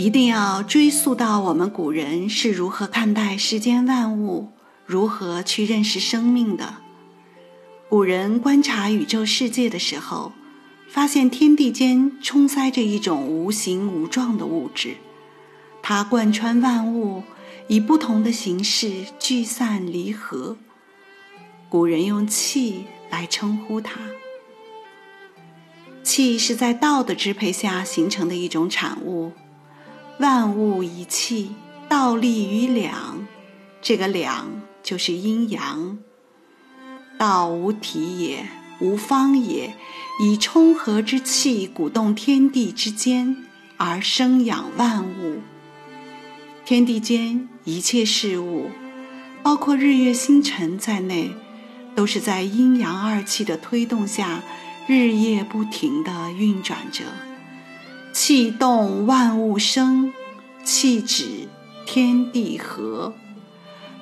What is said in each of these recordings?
一定要追溯到我们古人是如何看待世间万物，如何去认识生命的。古人观察宇宙世界的时候，发现天地间充塞着一种无形无状的物质，它贯穿万物，以不同的形式聚散离合。古人用气来称呼它。气是在道的支配下形成的一种产物。万物一气，道立于两。这个两就是阴阳。道无体也，无方也，以冲和之气鼓动天地之间，而生养万物。天地间一切事物，包括日月星辰在内，都是在阴阳二气的推动下，日夜不停地运转着。气动万物生，气止天地和。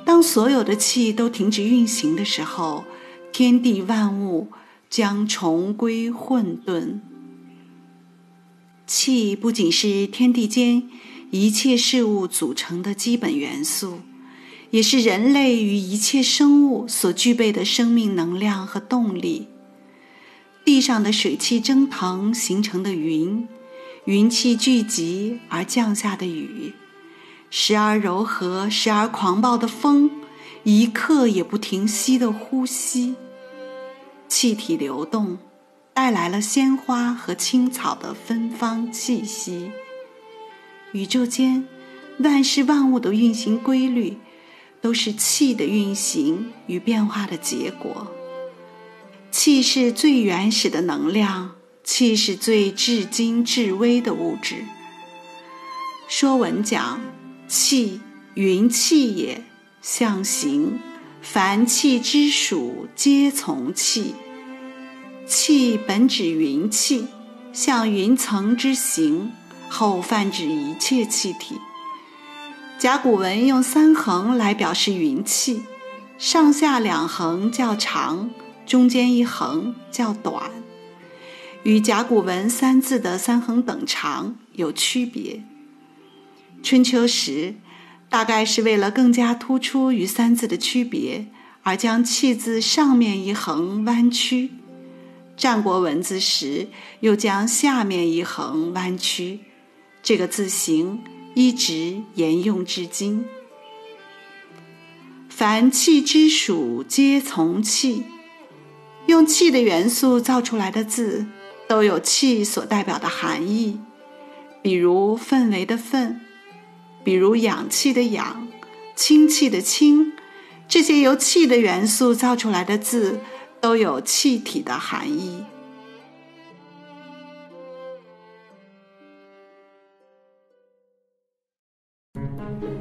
当所有的气都停止运行的时候，天地万物将重归混沌。气不仅是天地间一切事物组成的基本元素，也是人类与一切生物所具备的生命能量和动力。地上的水汽蒸腾形成的云。云气聚集而降下的雨，时而柔和，时而狂暴的风，一刻也不停息的呼吸。气体流动，带来了鲜花和青草的芬芳气息。宇宙间万事万物的运行规律，都是气的运行与变化的结果。气是最原始的能量。气是最至精至微的物质。说文讲：气，云气也，象形。凡气之属，皆从气。气本指云气，像云层之形，后泛指一切气体。甲骨文用三横来表示云气，上下两横较长，中间一横较短。与甲骨文三字的三横等长有区别。春秋时，大概是为了更加突出与三字的区别，而将“气”字上面一横弯曲；战国文字时，又将下面一横弯曲。这个字形一直沿用至今。凡气之属，皆从气。用气的元素造出来的字。都有气所代表的含义，比如氛围的氛，比如氧气的氧，氢气的氢，这些由气的元素造出来的字都有气体的含义。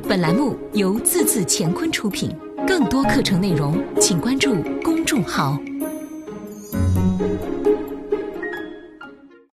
本栏目由字字乾坤出品，更多课程内容请关注公众号。